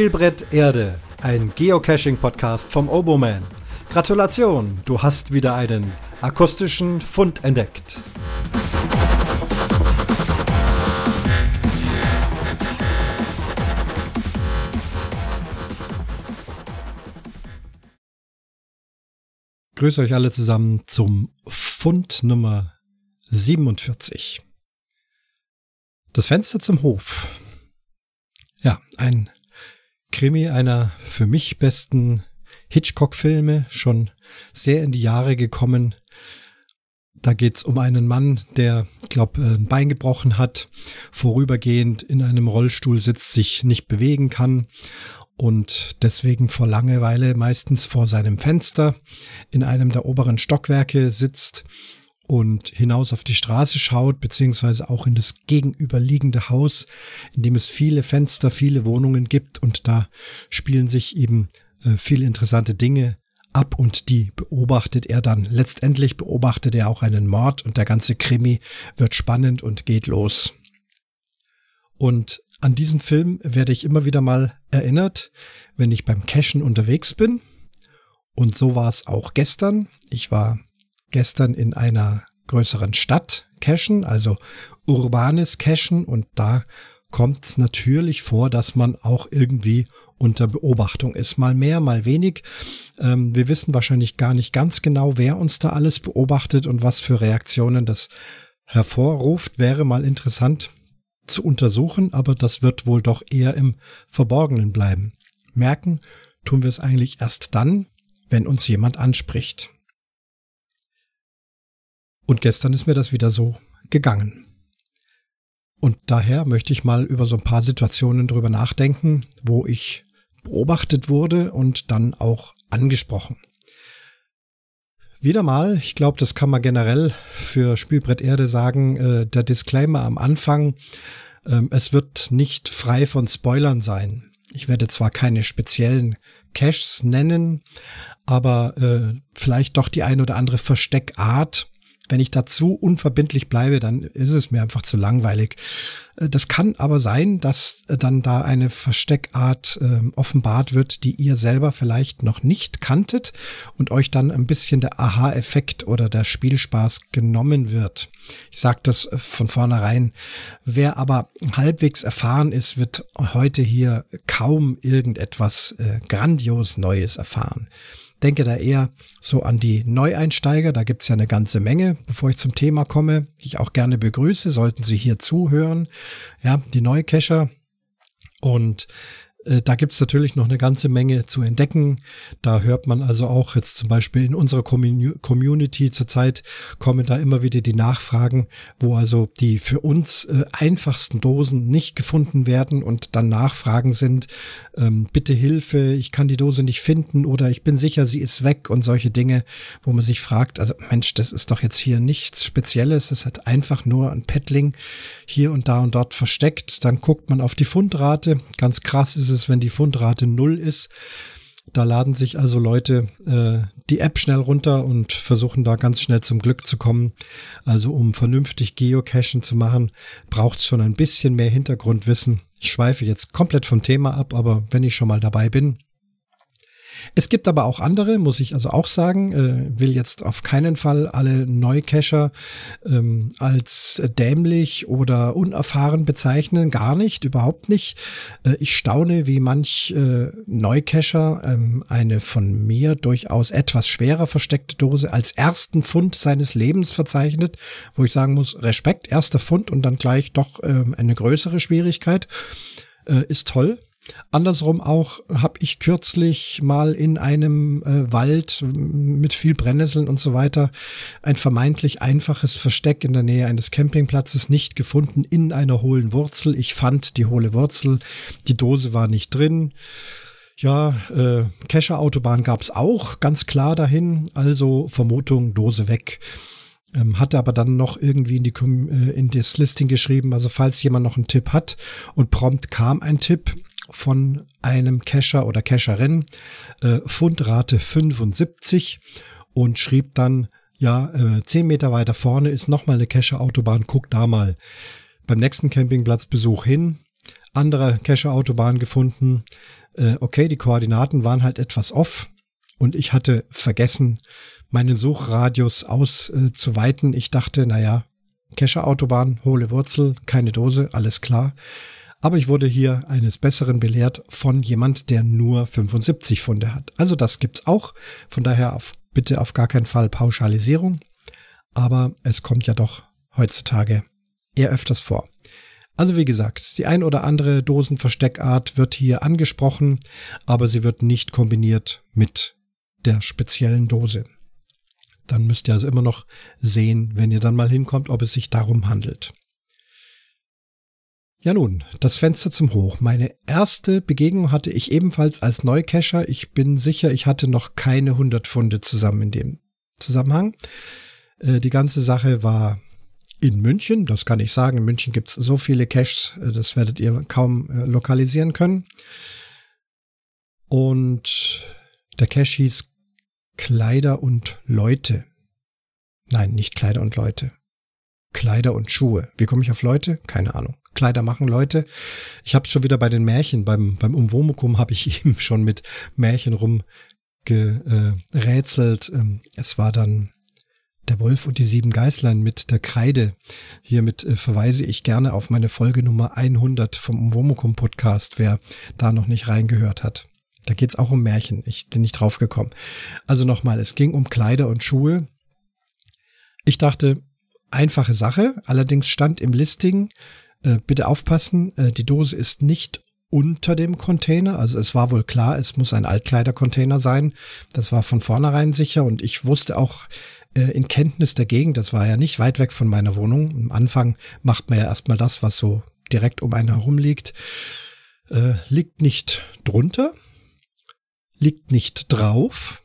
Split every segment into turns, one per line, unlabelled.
Spielbrett Erde, ein Geocaching-Podcast vom Oboman. Gratulation, du hast wieder einen akustischen Fund entdeckt. Grüße euch alle zusammen zum Fund Nummer 47. Das Fenster zum Hof. Ja, ein Krimi einer für mich besten Hitchcock-Filme, schon sehr in die Jahre gekommen. Da geht's um einen Mann, der, glaub, ein Bein gebrochen hat, vorübergehend in einem Rollstuhl sitzt, sich nicht bewegen kann und deswegen vor Langeweile meistens vor seinem Fenster in einem der oberen Stockwerke sitzt und hinaus auf die Straße schaut, beziehungsweise auch in das gegenüberliegende Haus, in dem es viele Fenster, viele Wohnungen gibt und da spielen sich eben äh, viele interessante Dinge ab und die beobachtet er dann. Letztendlich beobachtet er auch einen Mord und der ganze Krimi wird spannend und geht los. Und an diesen Film werde ich immer wieder mal erinnert, wenn ich beim Cashen unterwegs bin. Und so war es auch gestern. Ich war gestern in einer größeren Stadt cachen, also urbanes Cachen und da kommt es natürlich vor, dass man auch irgendwie unter Beobachtung ist. Mal mehr, mal wenig. Ähm, wir wissen wahrscheinlich gar nicht ganz genau, wer uns da alles beobachtet und was für Reaktionen das hervorruft. Wäre mal interessant zu untersuchen, aber das wird wohl doch eher im Verborgenen bleiben. Merken tun wir es eigentlich erst dann, wenn uns jemand anspricht. Und gestern ist mir das wieder so gegangen. Und daher möchte ich mal über so ein paar Situationen drüber nachdenken, wo ich beobachtet wurde und dann auch angesprochen. Wieder mal, ich glaube, das kann man generell für Spielbrett Erde sagen, äh, der Disclaimer am Anfang, äh, es wird nicht frei von Spoilern sein. Ich werde zwar keine speziellen Caches nennen, aber äh, vielleicht doch die ein oder andere Versteckart, wenn ich dazu unverbindlich bleibe, dann ist es mir einfach zu langweilig. Äh, das kann aber sein, dass äh, dann da eine Versteckart äh, offenbart wird, die ihr selber vielleicht noch nicht kanntet und euch dann ein bisschen der Aha-Effekt oder der Spielspaß genommen wird. Ich sage das äh, von vornherein. Wer aber halbwegs erfahren ist, wird heute hier kaum irgendetwas äh, grandios Neues erfahren denke da eher so an die Neueinsteiger. Da gibt's ja eine ganze Menge, bevor ich zum Thema komme, die ich auch gerne begrüße, sollten Sie hier zuhören. Ja, die Neucacher. Und da gibt's natürlich noch eine ganze Menge zu entdecken. Da hört man also auch jetzt zum Beispiel in unserer Community zurzeit kommen da immer wieder die Nachfragen, wo also die für uns äh, einfachsten Dosen nicht gefunden werden und dann Nachfragen sind, ähm, bitte Hilfe, ich kann die Dose nicht finden oder ich bin sicher, sie ist weg und solche Dinge, wo man sich fragt, also Mensch, das ist doch jetzt hier nichts Spezielles, es hat einfach nur ein Paddling hier und da und dort versteckt. Dann guckt man auf die Fundrate. Ganz krass ist es, wenn die Fundrate null ist. Da laden sich also Leute äh, die App schnell runter und versuchen da ganz schnell zum Glück zu kommen. Also um vernünftig Geocachen zu machen, braucht es schon ein bisschen mehr Hintergrundwissen. Ich schweife jetzt komplett vom Thema ab, aber wenn ich schon mal dabei bin, es gibt aber auch andere, muss ich also auch sagen, äh, will jetzt auf keinen Fall alle Neucacher ähm, als dämlich oder unerfahren bezeichnen, gar nicht, überhaupt nicht. Äh, ich staune, wie manch äh, Neucacher ähm, eine von mir durchaus etwas schwerer versteckte Dose als ersten Fund seines Lebens verzeichnet, wo ich sagen muss, Respekt, erster Fund und dann gleich doch ähm, eine größere Schwierigkeit. Äh, ist toll. Andersrum auch habe ich kürzlich mal in einem äh, Wald mit viel Brennnesseln und so weiter ein vermeintlich einfaches Versteck in der Nähe eines Campingplatzes nicht gefunden in einer hohlen Wurzel. Ich fand die hohle Wurzel, die Dose war nicht drin. Ja, äh, Kescher-Autobahn gab's auch, ganz klar dahin. Also Vermutung, Dose weg. Ähm, hatte aber dann noch irgendwie in, die, äh, in das Listing geschrieben, also falls jemand noch einen Tipp hat und prompt kam ein Tipp, von einem Cacher oder Cacherin, äh, Fundrate 75 und schrieb dann, ja, äh, zehn Meter weiter vorne ist nochmal eine Cacher-Autobahn, guck da mal. Beim nächsten Campingplatzbesuch hin, andere Cache-Autobahn gefunden. Äh, okay, die Koordinaten waren halt etwas off und ich hatte vergessen, meinen Suchradius auszuweiten. Äh, ich dachte, naja, Cache-Autobahn, hohle Wurzel, keine Dose, alles klar. Aber ich wurde hier eines Besseren belehrt von jemand, der nur 75 Funde hat. Also das gibt's auch. Von daher auf, bitte auf gar keinen Fall Pauschalisierung. Aber es kommt ja doch heutzutage eher öfters vor. Also wie gesagt, die ein oder andere Dosenversteckart wird hier angesprochen, aber sie wird nicht kombiniert mit der speziellen Dose. Dann müsst ihr also immer noch sehen, wenn ihr dann mal hinkommt, ob es sich darum handelt. Ja nun, das Fenster zum Hoch. Meine erste Begegnung hatte ich ebenfalls als Neucacher. Ich bin sicher, ich hatte noch keine 100 Funde zusammen in dem Zusammenhang. Äh, die ganze Sache war in München, das kann ich sagen. In München gibt's so viele Caches, äh, das werdet ihr kaum äh, lokalisieren können. Und der Cache hieß Kleider und Leute. Nein, nicht Kleider und Leute. Kleider und Schuhe. Wie komme ich auf Leute? Keine Ahnung. Kleider machen Leute. Ich habe schon wieder bei den Märchen, beim, beim Umwomukum habe ich eben schon mit Märchen rumgerätselt. Ähm, es war dann der Wolf und die sieben Geißlein mit der Kreide. Hiermit äh, verweise ich gerne auf meine Folge Nummer 100 vom Umwomukum Podcast, wer da noch nicht reingehört hat. Da geht's auch um Märchen. Ich bin nicht drauf gekommen. Also nochmal, es ging um Kleider und Schuhe. Ich dachte, einfache Sache. Allerdings stand im Listing, äh, bitte aufpassen, äh, die Dose ist nicht unter dem Container. Also es war wohl klar, es muss ein Altkleidercontainer sein. Das war von vornherein sicher und ich wusste auch äh, in Kenntnis der Gegend, das war ja nicht weit weg von meiner Wohnung. Am Anfang macht man ja erstmal das, was so direkt um einen herum liegt. Äh, liegt nicht drunter, liegt nicht drauf,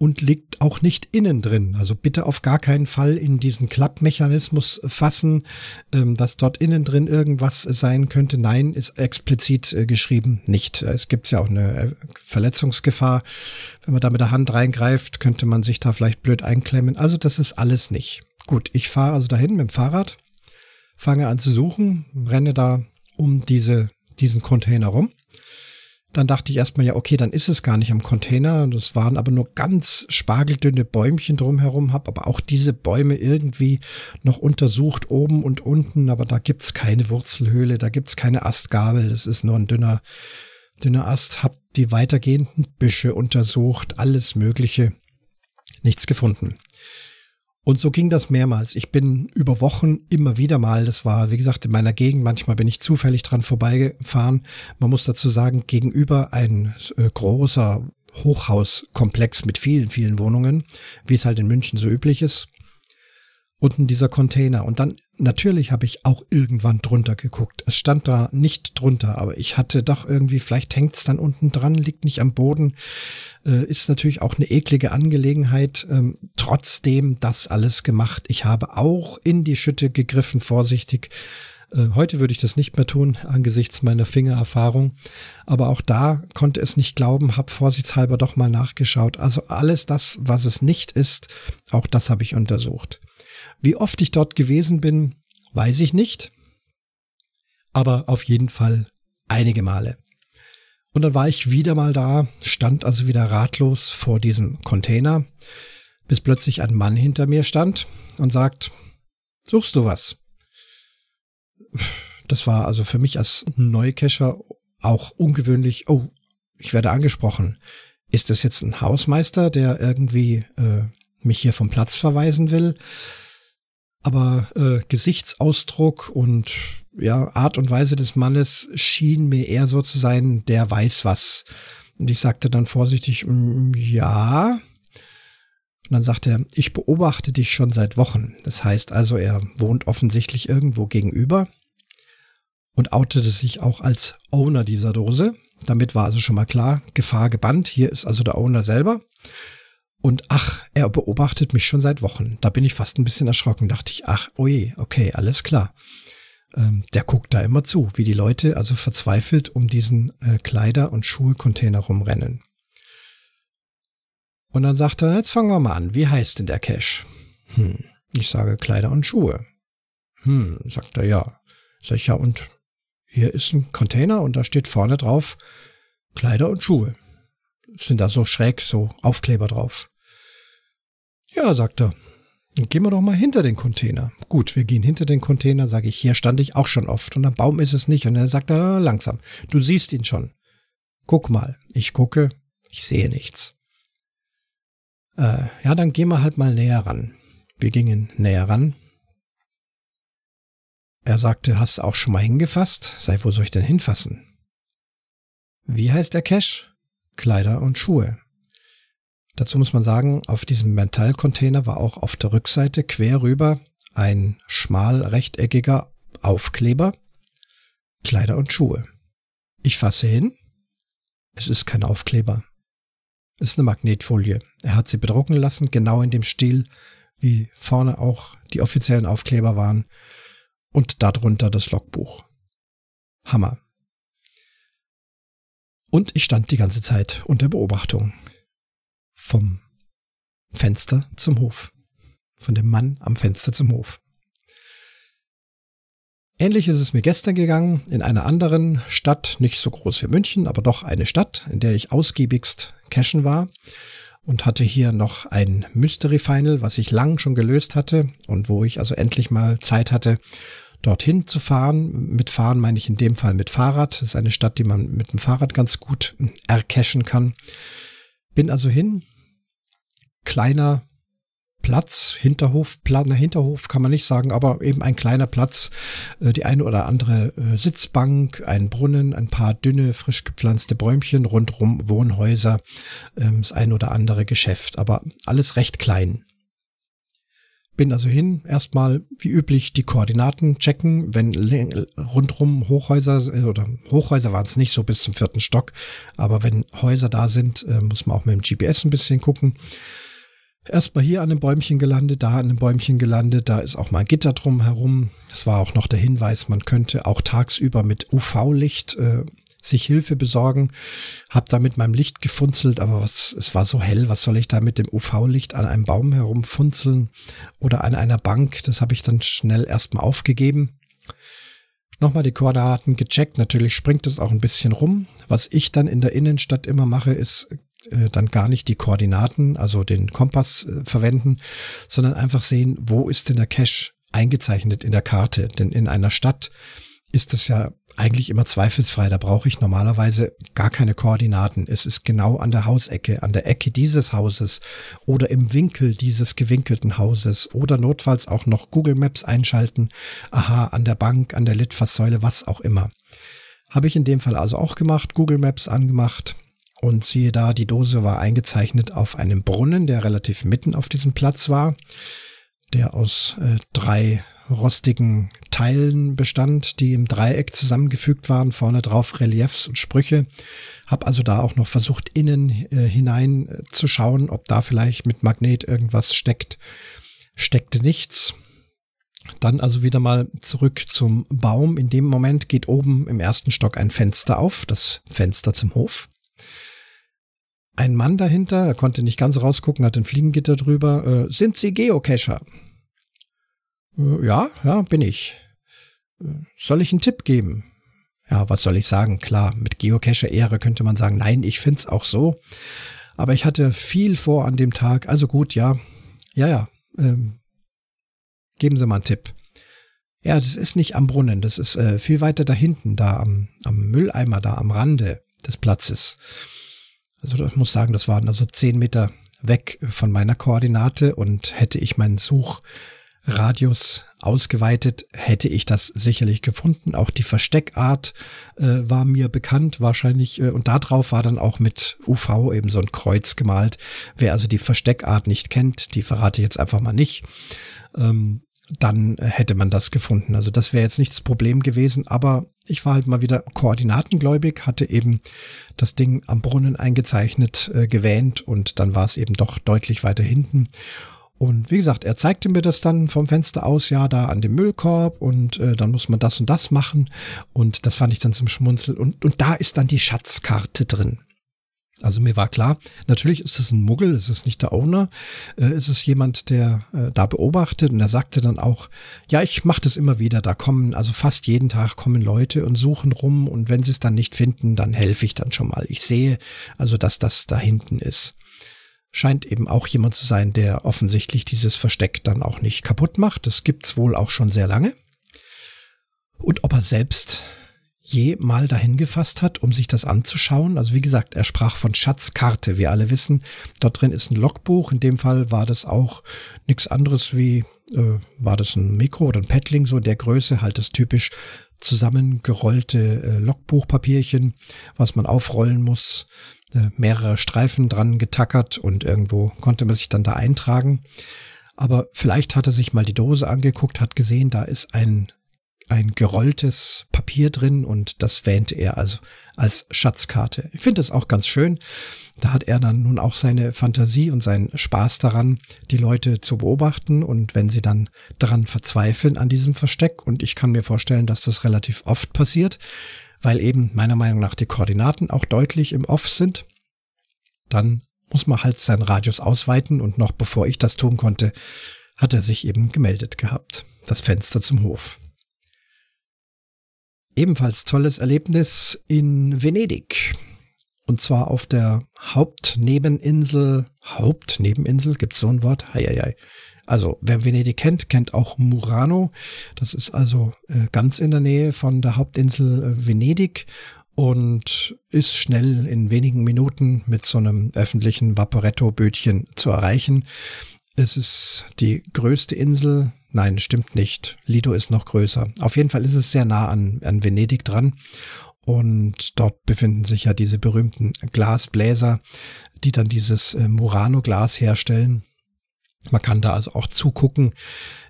und liegt auch nicht innen drin. Also bitte auf gar keinen Fall in diesen Klappmechanismus fassen, ähm, dass dort innen drin irgendwas sein könnte. Nein, ist explizit äh, geschrieben nicht. Es gibt ja auch eine äh, Verletzungsgefahr. Wenn man da mit der Hand reingreift, könnte man sich da vielleicht blöd einklemmen. Also das ist alles nicht. Gut, ich fahre also dahin mit dem Fahrrad, fange an zu suchen, renne da um diese, diesen Container rum dann dachte ich erstmal, ja, okay, dann ist es gar nicht am Container. Das waren aber nur ganz spargeldünne Bäumchen drumherum, habe aber auch diese Bäume irgendwie noch untersucht, oben und unten, aber da gibt's keine Wurzelhöhle, da gibt's keine Astgabel, das ist nur ein dünner, dünner Ast. Hab die weitergehenden Büsche untersucht, alles Mögliche, nichts gefunden. Und so ging das mehrmals. Ich bin über Wochen immer wieder mal, das war, wie gesagt, in meiner Gegend, manchmal bin ich zufällig dran vorbeigefahren. Man muss dazu sagen, gegenüber ein äh, großer Hochhauskomplex mit vielen, vielen Wohnungen, wie es halt in München so üblich ist unten dieser Container. Und dann natürlich habe ich auch irgendwann drunter geguckt. Es stand da nicht drunter, aber ich hatte doch irgendwie, vielleicht hängt es dann unten dran, liegt nicht am Boden. Äh, ist natürlich auch eine eklige Angelegenheit. Ähm, trotzdem das alles gemacht. Ich habe auch in die Schütte gegriffen, vorsichtig. Äh, heute würde ich das nicht mehr tun, angesichts meiner Fingererfahrung. Aber auch da konnte es nicht glauben, habe vorsichtshalber doch mal nachgeschaut. Also alles das, was es nicht ist, auch das habe ich untersucht. Wie oft ich dort gewesen bin, weiß ich nicht. Aber auf jeden Fall einige Male. Und dann war ich wieder mal da, stand also wieder ratlos vor diesem Container, bis plötzlich ein Mann hinter mir stand und sagt, suchst du was? Das war also für mich als Neucacher auch ungewöhnlich. Oh, ich werde angesprochen. Ist das jetzt ein Hausmeister, der irgendwie äh, mich hier vom Platz verweisen will? Aber äh, Gesichtsausdruck und ja, Art und Weise des Mannes schien mir eher so zu sein, der weiß was. Und ich sagte dann vorsichtig, mm, ja. Und dann sagte er, ich beobachte dich schon seit Wochen. Das heißt also, er wohnt offensichtlich irgendwo gegenüber und outete sich auch als Owner dieser Dose. Damit war also schon mal klar, Gefahr gebannt. Hier ist also der Owner selber. Und ach, er beobachtet mich schon seit Wochen. Da bin ich fast ein bisschen erschrocken. Dachte ich, ach, oje, okay, alles klar. Ähm, der guckt da immer zu, wie die Leute also verzweifelt um diesen äh, Kleider- und Schuhe-Container rumrennen. Und dann sagt er, jetzt fangen wir mal an. Wie heißt denn der Cash? Hm, ich sage Kleider und Schuhe. Hm, sagt er, ja. Sag ich, ja, und hier ist ein Container und da steht vorne drauf Kleider und Schuhe. Sind da so schräg, so Aufkleber drauf. Ja, sagt er. Gehen wir doch mal hinter den Container. Gut, wir gehen hinter den Container, sage ich, hier stand ich auch schon oft und am Baum ist es nicht. Und er sagt er langsam, du siehst ihn schon. Guck mal. Ich gucke, ich sehe nichts. Äh, ja, dann gehen wir halt mal näher ran. Wir gingen näher ran. Er sagte, hast auch schon mal hingefasst? Sei, wo soll ich denn hinfassen? Wie heißt der Cache? Kleider und Schuhe. Dazu muss man sagen, auf diesem Metallcontainer war auch auf der Rückseite quer rüber ein schmal rechteckiger Aufkleber. Kleider und Schuhe. Ich fasse hin. Es ist kein Aufkleber. Es ist eine Magnetfolie. Er hat sie bedrucken lassen, genau in dem Stil, wie vorne auch die offiziellen Aufkleber waren. Und darunter das Logbuch. Hammer. Und ich stand die ganze Zeit unter Beobachtung. Vom Fenster zum Hof. Von dem Mann am Fenster zum Hof. Ähnlich ist es mir gestern gegangen, in einer anderen Stadt, nicht so groß wie München, aber doch eine Stadt, in der ich ausgiebigst cashen war und hatte hier noch ein Mystery Final, was ich lang schon gelöst hatte und wo ich also endlich mal Zeit hatte, dorthin zu fahren. Mit fahren meine ich in dem Fall mit Fahrrad. Das ist eine Stadt, die man mit dem Fahrrad ganz gut ercachen kann. Bin also hin. Kleiner Platz, Hinterhof, na Hinterhof kann man nicht sagen, aber eben ein kleiner Platz, äh, die eine oder andere äh, Sitzbank, ein Brunnen, ein paar dünne, frisch gepflanzte Bäumchen, rundrum Wohnhäuser, ähm, das ein oder andere Geschäft, aber alles recht klein. Bin also hin, erstmal wie üblich die Koordinaten checken, wenn rundrum Hochhäuser äh, oder Hochhäuser waren es nicht so bis zum vierten Stock, aber wenn Häuser da sind, muss man auch mit dem GPS ein bisschen gucken. Erstmal hier an dem Bäumchen gelandet, da an dem Bäumchen gelandet, da ist auch mal ein Gitter drum herum. Das war auch noch der Hinweis, man könnte auch tagsüber mit UV-Licht äh, sich Hilfe besorgen. Hab da mit meinem Licht gefunzelt, aber was, es war so hell, was soll ich da mit dem UV-Licht an einem Baum herumfunzeln oder an einer Bank? Das habe ich dann schnell erstmal aufgegeben. Nochmal die Koordinaten gecheckt. Natürlich springt es auch ein bisschen rum. Was ich dann in der Innenstadt immer mache, ist dann gar nicht die Koordinaten, also den Kompass äh, verwenden, sondern einfach sehen, wo ist denn der Cache eingezeichnet in der Karte. Denn in einer Stadt ist es ja eigentlich immer zweifelsfrei. Da brauche ich normalerweise gar keine Koordinaten. Es ist genau an der Hausecke, an der Ecke dieses Hauses oder im Winkel dieses gewinkelten Hauses oder notfalls auch noch Google Maps einschalten. Aha, an der Bank, an der Litfaßsäule, was auch immer. Habe ich in dem Fall also auch gemacht, Google Maps angemacht und siehe da, die Dose war eingezeichnet auf einem Brunnen, der relativ mitten auf diesem Platz war, der aus äh, drei rostigen Teilen bestand, die im Dreieck zusammengefügt waren, vorne drauf Reliefs und Sprüche. Hab also da auch noch versucht, innen äh, hinein äh, zu schauen, ob da vielleicht mit Magnet irgendwas steckt. Steckte nichts. Dann also wieder mal zurück zum Baum. In dem Moment geht oben im ersten Stock ein Fenster auf, das Fenster zum Hof. Ein Mann dahinter, er konnte nicht ganz rausgucken, hat ein Fliegengitter drüber. Äh, sind Sie Geocacher? Äh, ja, ja, bin ich. Äh, soll ich einen Tipp geben? Ja, was soll ich sagen? Klar, mit Geocache-Ehre könnte man sagen, nein, ich find's auch so. Aber ich hatte viel vor an dem Tag. Also gut, ja. Ja, ja. Ähm, geben Sie mal einen Tipp. Ja, das ist nicht am Brunnen, das ist äh, viel weiter da hinten, da am, am Mülleimer, da am Rande des Platzes. Also ich muss sagen, das waren also zehn Meter weg von meiner Koordinate und hätte ich meinen Such Radius ausgeweitet, hätte ich das sicherlich gefunden. Auch die Versteckart äh, war mir bekannt, wahrscheinlich, äh, und darauf war dann auch mit UV eben so ein Kreuz gemalt. Wer also die Versteckart nicht kennt, die verrate ich jetzt einfach mal nicht. Ähm, dann hätte man das gefunden. Also das wäre jetzt nicht das Problem gewesen, aber ich war halt mal wieder koordinatengläubig, hatte eben das Ding am Brunnen eingezeichnet, äh, gewähnt und dann war es eben doch deutlich weiter hinten. Und wie gesagt, er zeigte mir das dann vom Fenster aus, ja, da an dem Müllkorb und äh, dann muss man das und das machen. Und das fand ich dann zum Schmunzeln. Und, und da ist dann die Schatzkarte drin. Also mir war klar, natürlich ist es ein Muggel, es ist nicht der Owner, äh, es ist jemand, der äh, da beobachtet und er sagte dann auch, ja, ich mache das immer wieder, da kommen, also fast jeden Tag kommen Leute und suchen rum und wenn sie es dann nicht finden, dann helfe ich dann schon mal. Ich sehe also, dass das da hinten ist. Scheint eben auch jemand zu sein, der offensichtlich dieses Versteck dann auch nicht kaputt macht. Das gibt's wohl auch schon sehr lange. Und ob er selbst je mal dahin gefasst hat, um sich das anzuschauen. Also wie gesagt, er sprach von Schatzkarte, wir alle wissen. Dort drin ist ein Logbuch. In dem Fall war das auch nichts anderes wie, äh, war das ein Mikro oder ein Paddling, so in der Größe, halt das typisch zusammengerollte äh, Logbuchpapierchen, was man aufrollen muss, äh, mehrere Streifen dran getackert und irgendwo konnte man sich dann da eintragen. Aber vielleicht hat er sich mal die Dose angeguckt, hat gesehen, da ist ein ein gerolltes Papier drin und das wähnte er also als Schatzkarte. Ich finde das auch ganz schön. Da hat er dann nun auch seine Fantasie und seinen Spaß daran, die Leute zu beobachten und wenn sie dann daran verzweifeln an diesem Versteck und ich kann mir vorstellen, dass das relativ oft passiert, weil eben meiner Meinung nach die Koordinaten auch deutlich im Off sind, dann muss man halt seinen Radius ausweiten und noch bevor ich das tun konnte, hat er sich eben gemeldet gehabt. Das Fenster zum Hof. Ebenfalls tolles Erlebnis in Venedig. Und zwar auf der Hauptnebeninsel. Hauptnebeninsel? Gibt's so ein Wort? Heieiei. Also, wer Venedig kennt, kennt auch Murano. Das ist also äh, ganz in der Nähe von der Hauptinsel äh, Venedig und ist schnell in wenigen Minuten mit so einem öffentlichen Vaporetto-Bötchen zu erreichen. Es ist die größte Insel Nein, stimmt nicht. Lido ist noch größer. Auf jeden Fall ist es sehr nah an, an Venedig dran. Und dort befinden sich ja diese berühmten Glasbläser, die dann dieses äh, Murano-Glas herstellen. Man kann da also auch zugucken.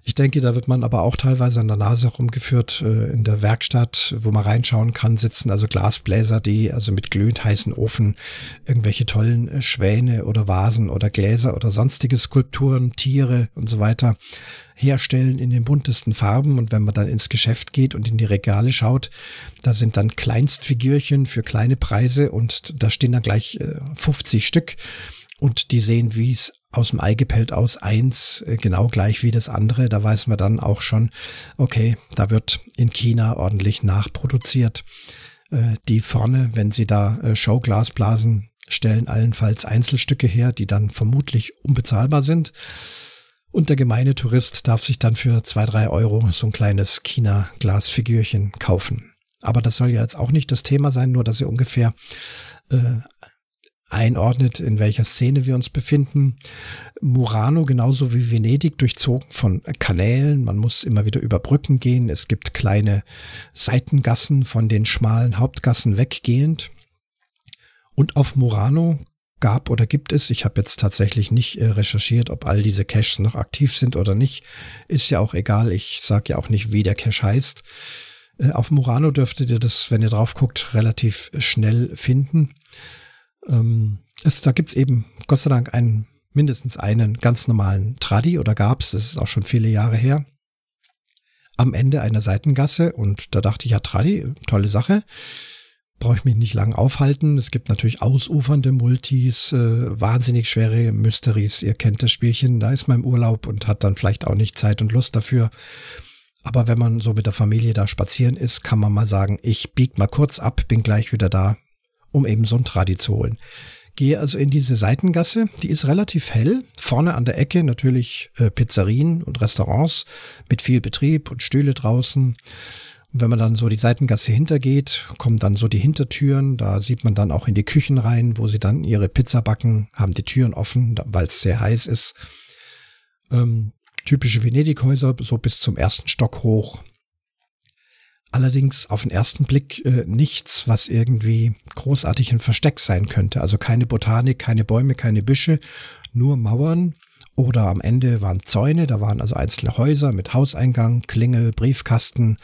Ich denke, da wird man aber auch teilweise an der Nase rumgeführt. Äh, in der Werkstatt, wo man reinschauen kann, sitzen also Glasbläser, die also mit glühend heißen Ofen irgendwelche tollen äh, Schwäne oder Vasen oder Gläser oder sonstige Skulpturen, Tiere und so weiter herstellen in den buntesten Farben. Und wenn man dann ins Geschäft geht und in die Regale schaut, da sind dann Kleinstfigürchen für kleine Preise und da stehen dann gleich 50 äh, Stück und die sehen, wie es aus dem Ei gepellt aus, eins äh, genau gleich wie das andere. Da weiß man dann auch schon, okay, da wird in China ordentlich nachproduziert. Äh, die vorne, wenn sie da äh, Showglasblasen stellen, allenfalls Einzelstücke her, die dann vermutlich unbezahlbar sind. Und der gemeine Tourist darf sich dann für zwei, drei Euro so ein kleines China-Glasfigürchen kaufen. Aber das soll ja jetzt auch nicht das Thema sein, nur dass ihr ungefähr äh, einordnet, in welcher Szene wir uns befinden. Murano genauso wie Venedig durchzogen von Kanälen. Man muss immer wieder über Brücken gehen. Es gibt kleine Seitengassen von den schmalen Hauptgassen weggehend. Und auf Murano gab oder gibt es, ich habe jetzt tatsächlich nicht äh, recherchiert, ob all diese Caches noch aktiv sind oder nicht. Ist ja auch egal. Ich sage ja auch nicht, wie der Cache heißt. Äh, auf Murano dürftet ihr das, wenn ihr drauf guckt, relativ schnell finden. Ähm, es, da gibt's eben Gott sei Dank einen, mindestens einen ganz normalen Tradi oder gab's, das ist auch schon viele Jahre her, am Ende einer Seitengasse und da dachte ich, ja, Tradi, tolle Sache. Brauche ich mich nicht lang aufhalten. Es gibt natürlich ausufernde Multis, äh, wahnsinnig schwere Mysteries. Ihr kennt das Spielchen, da ist man im Urlaub und hat dann vielleicht auch nicht Zeit und Lust dafür. Aber wenn man so mit der Familie da spazieren ist, kann man mal sagen, ich bieg mal kurz ab, bin gleich wieder da um eben so ein Tradi zu holen. Gehe also in diese Seitengasse, die ist relativ hell. Vorne an der Ecke natürlich äh, Pizzerien und Restaurants mit viel Betrieb und Stühle draußen. Und wenn man dann so die Seitengasse hintergeht, kommen dann so die Hintertüren. Da sieht man dann auch in die Küchen rein, wo sie dann ihre Pizza backen, haben die Türen offen, weil es sehr heiß ist. Ähm, typische Venedighäuser, so bis zum ersten Stock hoch. Allerdings auf den ersten Blick äh, nichts, was irgendwie großartig ein Versteck sein könnte. Also keine Botanik, keine Bäume, keine Büsche, nur Mauern. Oder am Ende waren Zäune, da waren also einzelne Häuser mit Hauseingang, Klingel, Briefkasten.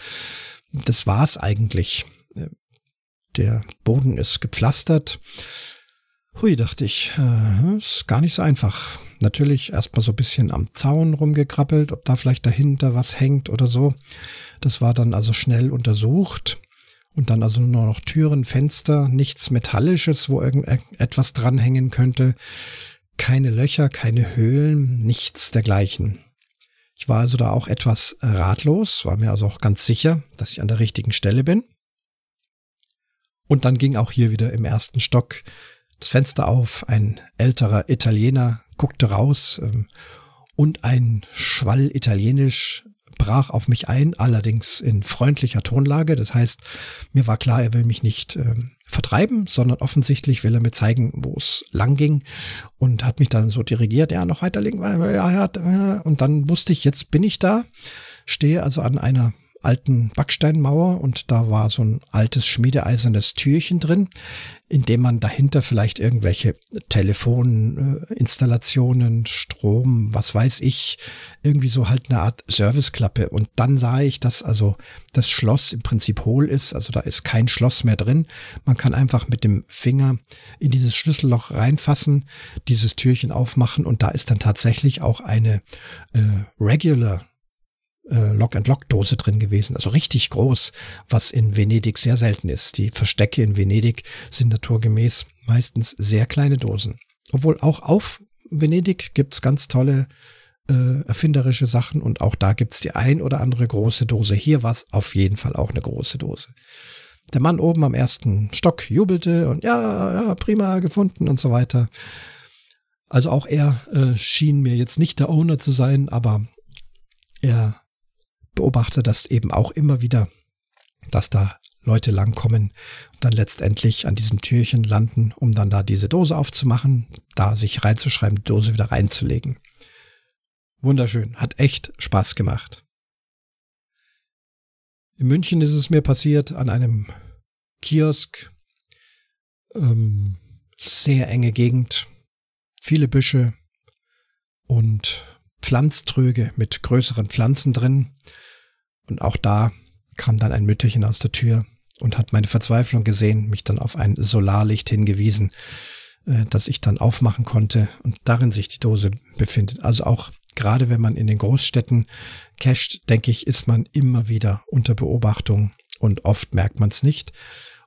Das war's eigentlich. Äh, der Boden ist gepflastert. Hui, dachte ich, äh, ist gar nicht so einfach. Natürlich erstmal so ein bisschen am Zaun rumgekrabbelt, ob da vielleicht dahinter was hängt oder so. Das war dann also schnell untersucht. Und dann also nur noch Türen, Fenster, nichts Metallisches, wo irgendetwas dranhängen könnte. Keine Löcher, keine Höhlen, nichts dergleichen. Ich war also da auch etwas ratlos, war mir also auch ganz sicher, dass ich an der richtigen Stelle bin. Und dann ging auch hier wieder im ersten Stock das Fenster auf, ein älterer Italiener guckte raus ähm, und ein Schwall Italienisch brach auf mich ein, allerdings in freundlicher Tonlage. Das heißt, mir war klar, er will mich nicht äh, vertreiben, sondern offensichtlich will er mir zeigen, wo es lang ging und hat mich dann so dirigiert, ja, noch weiter links, ja, ja, und dann wusste ich, jetzt bin ich da, stehe also an einer alten Backsteinmauer und da war so ein altes schmiedeeisernes Türchen drin, in dem man dahinter vielleicht irgendwelche Telefoninstallationen, Strom, was weiß ich, irgendwie so halt eine Art Serviceklappe. Und dann sah ich, dass also das Schloss im Prinzip hohl ist, also da ist kein Schloss mehr drin. Man kann einfach mit dem Finger in dieses Schlüsselloch reinfassen, dieses Türchen aufmachen und da ist dann tatsächlich auch eine äh, Regular äh, Lock-and-Lock-Dose drin gewesen, also richtig groß, was in Venedig sehr selten ist. Die Verstecke in Venedig sind naturgemäß meistens sehr kleine Dosen. Obwohl auch auf Venedig gibt's ganz tolle äh, erfinderische Sachen und auch da gibt's die ein oder andere große Dose. Hier war's auf jeden Fall auch eine große Dose. Der Mann oben am ersten Stock jubelte und ja, ja, prima gefunden und so weiter. Also auch er äh, schien mir jetzt nicht der Owner zu sein, aber er beobachte das eben auch immer wieder, dass da Leute langkommen und dann letztendlich an diesem Türchen landen, um dann da diese Dose aufzumachen, da sich reinzuschreiben, die Dose wieder reinzulegen. Wunderschön, hat echt Spaß gemacht. In München ist es mir passiert an einem Kiosk, ähm, sehr enge Gegend, viele Büsche und Pflanztröge mit größeren Pflanzen drin. Und auch da kam dann ein Mütterchen aus der Tür und hat meine Verzweiflung gesehen, mich dann auf ein Solarlicht hingewiesen, äh, das ich dann aufmachen konnte und darin sich die Dose befindet. Also auch gerade wenn man in den Großstädten cached, denke ich, ist man immer wieder unter Beobachtung und oft merkt man es nicht.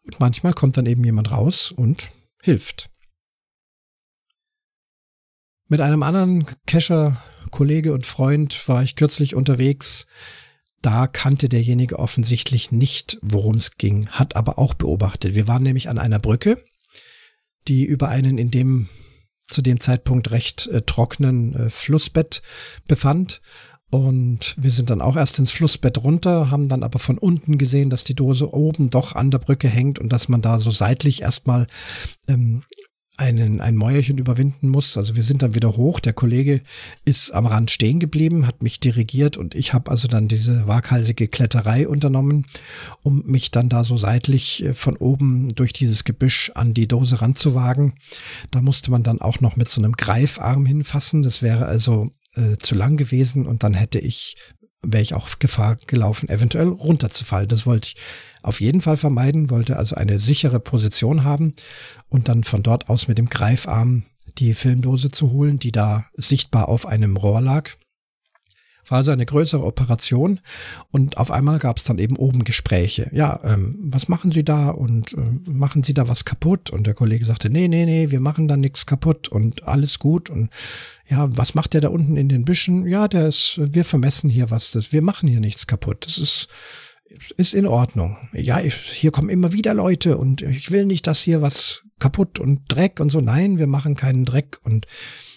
Und manchmal kommt dann eben jemand raus und hilft. Mit einem anderen Cacher, Kollege und Freund war ich kürzlich unterwegs, da kannte derjenige offensichtlich nicht, worum es ging, hat aber auch beobachtet. Wir waren nämlich an einer Brücke, die über einen in dem zu dem Zeitpunkt recht äh, trockenen äh, Flussbett befand. Und wir sind dann auch erst ins Flussbett runter, haben dann aber von unten gesehen, dass die Dose oben doch an der Brücke hängt und dass man da so seitlich erstmal ähm, einen, ein Mäuerchen überwinden muss. Also wir sind dann wieder hoch. Der Kollege ist am Rand stehen geblieben, hat mich dirigiert und ich habe also dann diese waghalsige Kletterei unternommen, um mich dann da so seitlich äh, von oben durch dieses Gebüsch an die Dose ranzuwagen. Da musste man dann auch noch mit so einem Greifarm hinfassen. Das wäre also äh, zu lang gewesen und dann hätte ich wäre ich auch Gefahr gelaufen, eventuell runterzufallen. Das wollte ich auf jeden Fall vermeiden, wollte also eine sichere Position haben und dann von dort aus mit dem Greifarm die Filmdose zu holen, die da sichtbar auf einem Rohr lag. War also eine größere Operation und auf einmal gab es dann eben oben Gespräche. Ja, ähm, was machen Sie da und äh, machen Sie da was kaputt? Und der Kollege sagte, nee, nee, nee, wir machen da nichts kaputt und alles gut. Und ja, was macht der da unten in den Büschen? Ja, der ist, wir vermessen hier was, das, wir machen hier nichts kaputt. Das ist, ist in Ordnung. Ja, ich, hier kommen immer wieder Leute und ich will nicht, dass hier was kaputt und Dreck und so. Nein, wir machen keinen Dreck und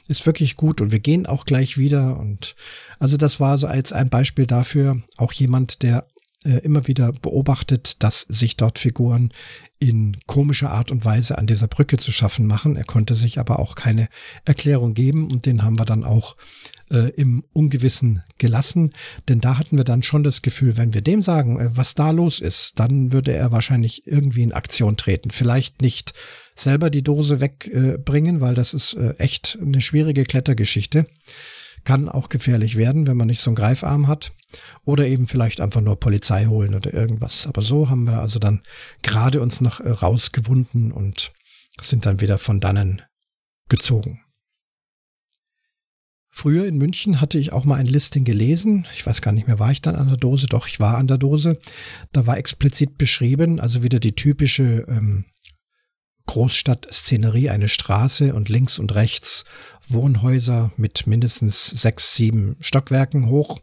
ist wirklich gut und wir gehen auch gleich wieder und also das war so als ein Beispiel dafür auch jemand, der äh, immer wieder beobachtet, dass sich dort Figuren in komischer Art und Weise an dieser Brücke zu schaffen machen. Er konnte sich aber auch keine Erklärung geben und den haben wir dann auch äh, im Ungewissen gelassen, denn da hatten wir dann schon das Gefühl, wenn wir dem sagen, äh, was da los ist, dann würde er wahrscheinlich irgendwie in Aktion treten. Vielleicht nicht selber die Dose wegbringen, äh, weil das ist äh, echt eine schwierige Klettergeschichte. Kann auch gefährlich werden, wenn man nicht so einen Greifarm hat. Oder eben vielleicht einfach nur Polizei holen oder irgendwas. Aber so haben wir also dann gerade uns noch äh, rausgewunden und sind dann wieder von dannen gezogen. Früher in München hatte ich auch mal ein Listing gelesen. Ich weiß gar nicht mehr, war ich dann an der Dose? Doch, ich war an der Dose. Da war explizit beschrieben, also wieder die typische ähm, Großstadtszenerie, eine Straße und links und rechts Wohnhäuser mit mindestens sechs, sieben Stockwerken hoch.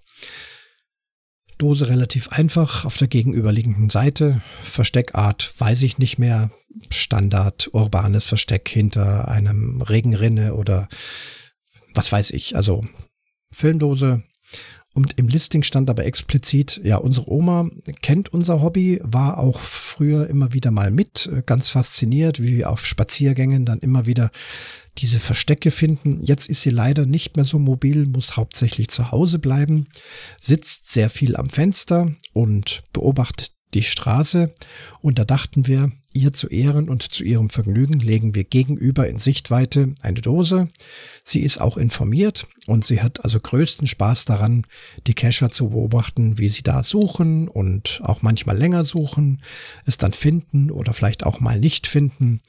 Dose relativ einfach auf der gegenüberliegenden Seite. Versteckart weiß ich nicht mehr. Standard urbanes Versteck hinter einem Regenrinne oder was weiß ich. Also Filmdose und im Listing stand aber explizit, ja, unsere Oma kennt unser Hobby, war auch früher immer wieder mal mit, ganz fasziniert, wie wir auf Spaziergängen dann immer wieder diese Verstecke finden. Jetzt ist sie leider nicht mehr so mobil, muss hauptsächlich zu Hause bleiben, sitzt sehr viel am Fenster und beobachtet die Straße. Und da dachten wir, Ihr zu Ehren und zu ihrem Vergnügen legen wir gegenüber in Sichtweite eine Dose. Sie ist auch informiert und sie hat also größten Spaß daran, die Cacher zu beobachten, wie sie da suchen und auch manchmal länger suchen, es dann finden oder vielleicht auch mal nicht finden.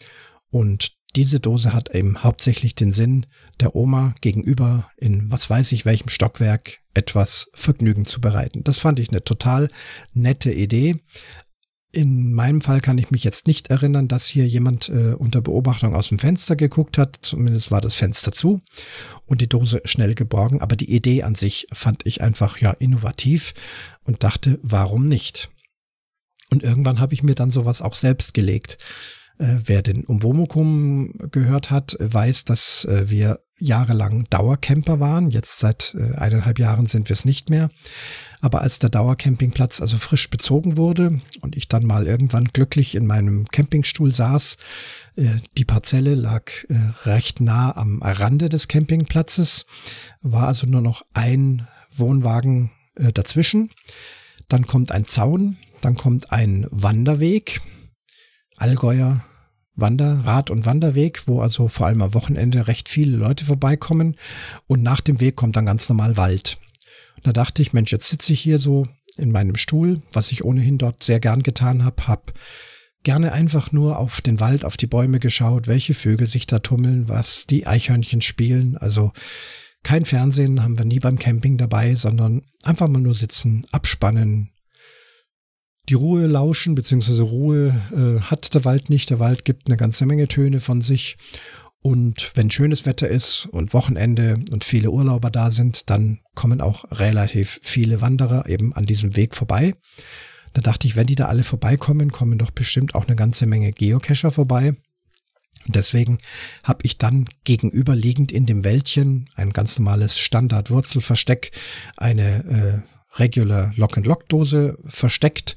Und diese Dose hat eben hauptsächlich den Sinn, der Oma gegenüber in was weiß ich welchem Stockwerk etwas Vergnügen zu bereiten. Das fand ich eine total nette Idee. In meinem Fall kann ich mich jetzt nicht erinnern, dass hier jemand äh, unter Beobachtung aus dem Fenster geguckt hat. Zumindest war das Fenster zu und die Dose schnell geborgen. Aber die Idee an sich fand ich einfach ja innovativ und dachte, warum nicht? Und irgendwann habe ich mir dann sowas auch selbst gelegt. Äh, wer den Umwomukum gehört hat, weiß, dass äh, wir jahrelang Dauercamper waren. Jetzt seit äh, eineinhalb Jahren sind wir es nicht mehr. Aber als der Dauercampingplatz also frisch bezogen wurde und ich dann mal irgendwann glücklich in meinem Campingstuhl saß, die Parzelle lag recht nah am Rande des Campingplatzes, war also nur noch ein Wohnwagen dazwischen. Dann kommt ein Zaun, dann kommt ein Wanderweg, Allgäuer Wander-, Rad- und Wanderweg, wo also vor allem am Wochenende recht viele Leute vorbeikommen. Und nach dem Weg kommt dann ganz normal Wald. Da dachte ich, Mensch, jetzt sitze ich hier so in meinem Stuhl, was ich ohnehin dort sehr gern getan habe, hab gerne einfach nur auf den Wald, auf die Bäume geschaut, welche Vögel sich da tummeln, was die Eichhörnchen spielen. Also kein Fernsehen haben wir nie beim Camping dabei, sondern einfach mal nur sitzen, abspannen, die Ruhe lauschen, beziehungsweise Ruhe äh, hat der Wald nicht. Der Wald gibt eine ganze Menge Töne von sich und wenn schönes Wetter ist und Wochenende und viele Urlauber da sind, dann kommen auch relativ viele Wanderer eben an diesem Weg vorbei. Da dachte ich, wenn die da alle vorbeikommen, kommen doch bestimmt auch eine ganze Menge Geocacher vorbei. Und deswegen habe ich dann gegenüberliegend in dem Wäldchen ein ganz normales Standard-Wurzelversteck, eine äh, Regular Lock-and-Lock-Dose versteckt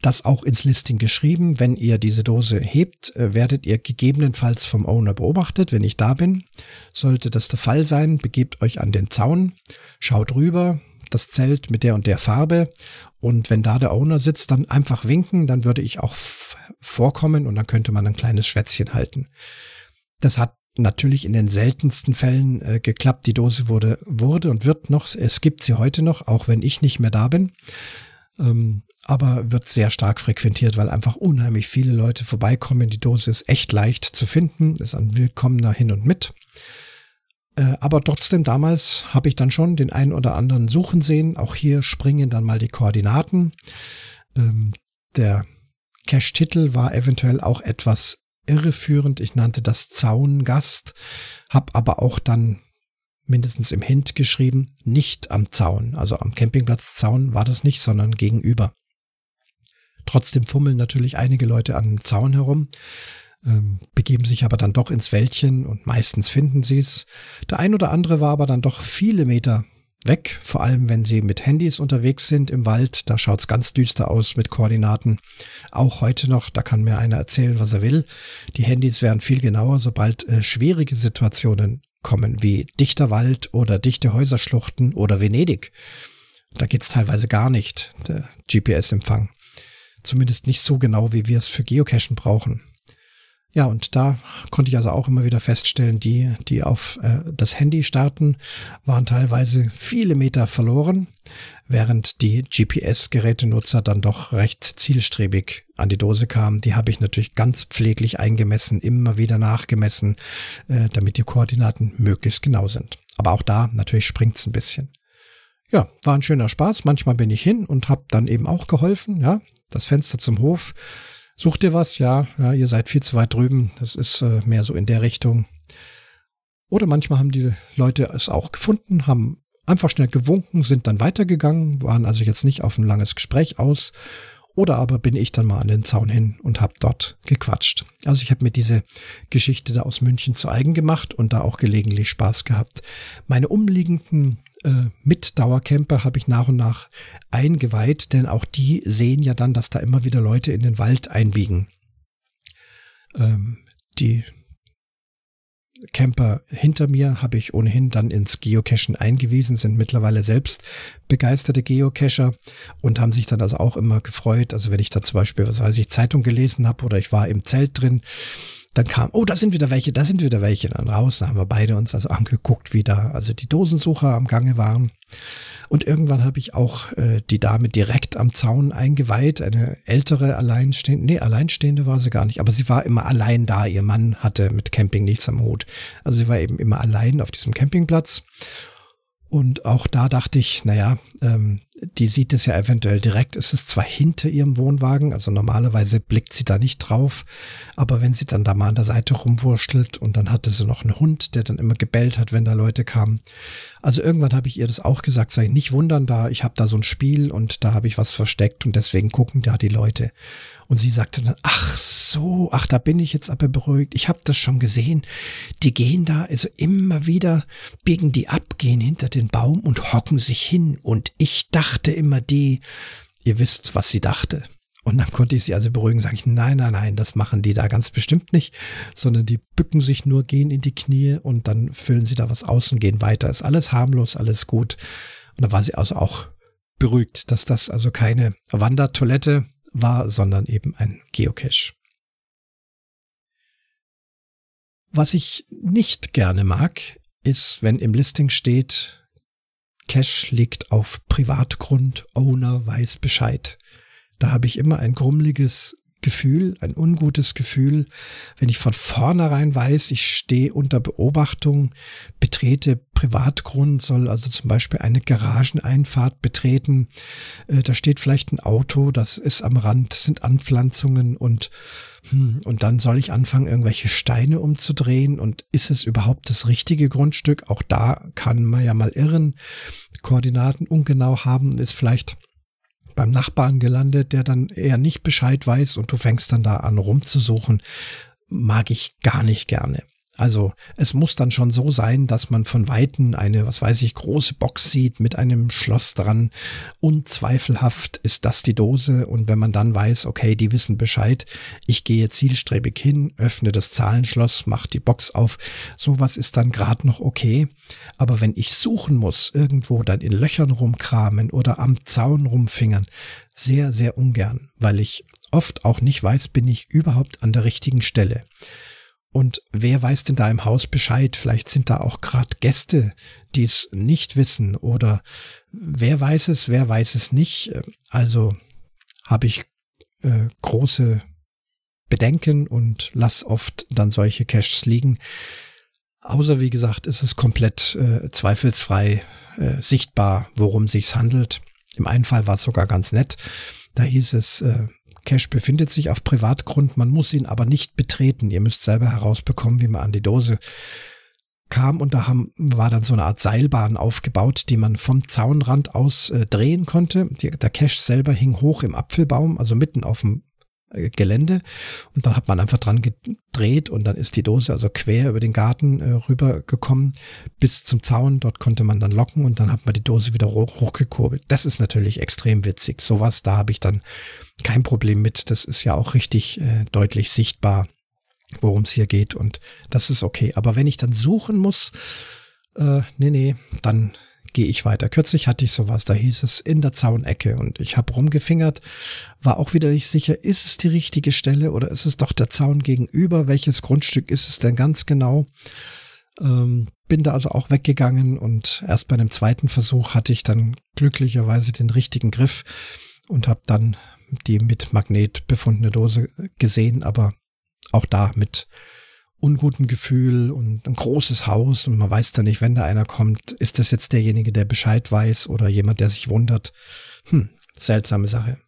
das auch ins Listing geschrieben. Wenn ihr diese Dose hebt, äh, werdet ihr gegebenenfalls vom Owner beobachtet. Wenn ich da bin, sollte das der Fall sein, begebt euch an den Zaun, schaut rüber, das Zelt mit der und der Farbe und wenn da der Owner sitzt, dann einfach winken, dann würde ich auch vorkommen und dann könnte man ein kleines Schwätzchen halten. Das hat natürlich in den seltensten Fällen äh, geklappt. Die Dose wurde, wurde und wird noch, es gibt sie heute noch, auch wenn ich nicht mehr da bin. Ähm, aber wird sehr stark frequentiert, weil einfach unheimlich viele Leute vorbeikommen. Die Dose ist echt leicht zu finden, ist ein willkommener Hin und Mit. Äh, aber trotzdem damals habe ich dann schon den einen oder anderen suchen sehen. Auch hier springen dann mal die Koordinaten. Ähm, der Cache-Titel war eventuell auch etwas irreführend. Ich nannte das Zaungast, habe aber auch dann mindestens im Hint geschrieben, nicht am Zaun. Also am Campingplatz Zaun war das nicht, sondern gegenüber. Trotzdem fummeln natürlich einige Leute an dem Zaun herum, ähm, begeben sich aber dann doch ins Wäldchen und meistens finden sie es. Der ein oder andere war aber dann doch viele Meter weg, vor allem wenn sie mit Handys unterwegs sind im Wald. Da schaut's ganz düster aus mit Koordinaten. Auch heute noch, da kann mir einer erzählen, was er will. Die Handys wären viel genauer, sobald äh, schwierige Situationen kommen, wie dichter Wald oder dichte Häuserschluchten oder Venedig. Da geht's teilweise gar nicht, der GPS-Empfang. Zumindest nicht so genau, wie wir es für Geocachen brauchen. Ja, und da konnte ich also auch immer wieder feststellen, die, die auf äh, das Handy starten, waren teilweise viele Meter verloren, während die GPS-Gerätenutzer dann doch recht zielstrebig an die Dose kamen. Die habe ich natürlich ganz pfleglich eingemessen, immer wieder nachgemessen, äh, damit die Koordinaten möglichst genau sind. Aber auch da natürlich springt's ein bisschen. Ja, war ein schöner Spaß. Manchmal bin ich hin und habe dann eben auch geholfen. Ja, das Fenster zum Hof. Sucht ihr was? Ja, ja, ihr seid viel zu weit drüben. Das ist äh, mehr so in der Richtung. Oder manchmal haben die Leute es auch gefunden, haben einfach schnell gewunken, sind dann weitergegangen, waren also jetzt nicht auf ein langes Gespräch aus. Oder aber bin ich dann mal an den Zaun hin und habe dort gequatscht. Also ich habe mir diese Geschichte da aus München zu eigen gemacht und da auch gelegentlich Spaß gehabt. Meine umliegenden äh, Mitdauercamper habe ich nach und nach eingeweiht, denn auch die sehen ja dann, dass da immer wieder Leute in den Wald einbiegen. Ähm, die Camper hinter mir habe ich ohnehin dann ins Geocachen eingewiesen, sind mittlerweile selbst begeisterte Geocacher und haben sich dann also auch immer gefreut. Also wenn ich da zum Beispiel, was weiß ich, Zeitung gelesen habe oder ich war im Zelt drin, dann kam, oh, da sind wieder welche, da sind wieder welche. Dann raus, da haben wir beide uns also angeguckt, wie da also die Dosensucher am Gange waren. Und irgendwann habe ich auch äh, die Dame direkt am Zaun eingeweiht, eine ältere alleinstehende, nee, alleinstehende war sie gar nicht, aber sie war immer allein da. Ihr Mann hatte mit Camping nichts am Hut. Also sie war eben immer allein auf diesem Campingplatz. Und auch da dachte ich, naja, ähm, die sieht es ja eventuell direkt. Es ist zwar hinter ihrem Wohnwagen, also normalerweise blickt sie da nicht drauf, aber wenn sie dann da mal an der Seite rumwurschtelt und dann hatte sie noch einen Hund, der dann immer gebellt hat, wenn da Leute kamen. Also irgendwann habe ich ihr das auch gesagt, sei nicht wundern da, ich habe da so ein Spiel und da habe ich was versteckt und deswegen gucken da die Leute. Und sie sagte dann, ach so, ach, da bin ich jetzt aber beruhigt. Ich habe das schon gesehen. Die gehen da, also immer wieder biegen die ab, gehen hinter den Baum und hocken sich hin. Und ich dachte immer die, ihr wisst, was sie dachte. Und dann konnte ich sie also beruhigen, sage ich, nein, nein, nein, das machen die da ganz bestimmt nicht, sondern die bücken sich nur, gehen in die Knie und dann füllen sie da was aus und gehen weiter. Ist alles harmlos, alles gut. Und da war sie also auch beruhigt, dass das also keine Wandertoilette war, sondern eben ein Geocache. Was ich nicht gerne mag, ist, wenn im Listing steht, Cache liegt auf Privatgrund, Owner weiß Bescheid. Da habe ich immer ein grummeliges Gefühl, ein ungutes Gefühl, wenn ich von vornherein weiß, ich stehe unter Beobachtung, betrete Privatgrund, soll also zum Beispiel eine Garageneinfahrt betreten, äh, da steht vielleicht ein Auto, das ist am Rand, sind Anpflanzungen und hm, und dann soll ich anfangen, irgendwelche Steine umzudrehen. Und ist es überhaupt das richtige Grundstück? Auch da kann man ja mal irren, Koordinaten ungenau haben, ist vielleicht beim Nachbarn gelandet, der dann eher nicht Bescheid weiß und du fängst dann da an rumzusuchen, mag ich gar nicht gerne. Also es muss dann schon so sein, dass man von Weitem eine, was weiß ich, große Box sieht mit einem Schloss dran. Unzweifelhaft ist das die Dose. Und wenn man dann weiß, okay, die wissen Bescheid, ich gehe zielstrebig hin, öffne das Zahlenschloss, mach die Box auf, sowas ist dann gerade noch okay. Aber wenn ich suchen muss, irgendwo dann in Löchern rumkramen oder am Zaun rumfingern, sehr, sehr ungern, weil ich oft auch nicht weiß, bin ich überhaupt an der richtigen Stelle. Und wer weiß denn da im Haus Bescheid? Vielleicht sind da auch gerade Gäste, die es nicht wissen oder wer weiß es, wer weiß es nicht. Also habe ich äh, große Bedenken und lass oft dann solche Caches liegen. Außer wie gesagt, ist es komplett äh, zweifelsfrei äh, sichtbar, worum sich's handelt. Im einen Fall war es sogar ganz nett. Da hieß es, äh, Cache befindet sich auf Privatgrund, man muss ihn aber nicht betreten. Ihr müsst selber herausbekommen, wie man an die Dose kam und da haben, war dann so eine Art Seilbahn aufgebaut, die man vom Zaunrand aus äh, drehen konnte. Die, der Cache selber hing hoch im Apfelbaum, also mitten auf dem Gelände und dann hat man einfach dran gedreht und dann ist die Dose also quer über den Garten äh, rübergekommen bis zum Zaun. Dort konnte man dann locken und dann hat man die Dose wieder hoch, hochgekurbelt. Das ist natürlich extrem witzig. Sowas, da habe ich dann kein Problem mit. Das ist ja auch richtig äh, deutlich sichtbar, worum es hier geht und das ist okay. Aber wenn ich dann suchen muss, äh, nee, nee, dann gehe ich weiter. Kürzlich hatte ich sowas, da hieß es in der Zaunecke und ich habe rumgefingert, war auch wieder nicht sicher, ist es die richtige Stelle oder ist es doch der Zaun gegenüber? Welches Grundstück ist es denn ganz genau? Ähm, bin da also auch weggegangen und erst bei einem zweiten Versuch hatte ich dann glücklicherweise den richtigen Griff und habe dann die mit Magnet befundene Dose gesehen, aber auch da mit unguten Gefühl und ein großes Haus und man weiß dann nicht, wenn da einer kommt, ist das jetzt derjenige, der Bescheid weiß oder jemand, der sich wundert. Hm, seltsame Sache.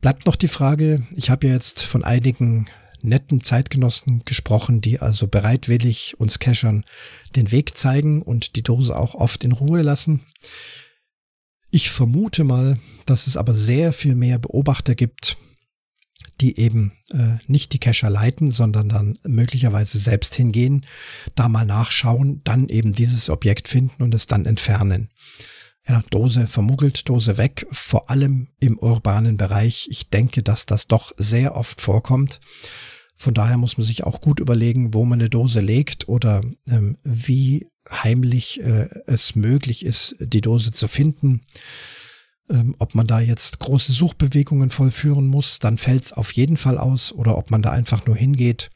Bleibt noch die Frage, ich habe ja jetzt von einigen netten Zeitgenossen gesprochen, die also bereitwillig uns Cachern den Weg zeigen und die Dose auch oft in Ruhe lassen. Ich vermute mal, dass es aber sehr viel mehr Beobachter gibt, die eben äh, nicht die Cacher leiten, sondern dann möglicherweise selbst hingehen, da mal nachschauen, dann eben dieses Objekt finden und es dann entfernen. Ja, Dose vermuggelt, Dose weg, vor allem im urbanen Bereich. Ich denke, dass das doch sehr oft vorkommt. Von daher muss man sich auch gut überlegen, wo man eine Dose legt oder ähm, wie heimlich äh, es möglich ist, die Dose zu finden ähm, ob man da jetzt große Suchbewegungen vollführen muss, dann fällt es auf jeden Fall aus, oder ob man da einfach nur hingeht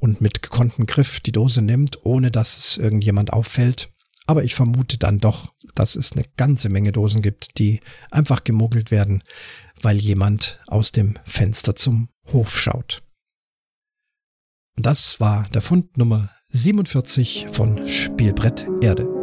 und mit gekonntem Griff die Dose nimmt, ohne dass es irgendjemand auffällt. Aber ich vermute dann doch, dass es eine ganze Menge Dosen gibt, die einfach gemuggelt werden, weil jemand aus dem Fenster zum Hof schaut. Das war der Fund Nummer 47 von Spielbrett Erde.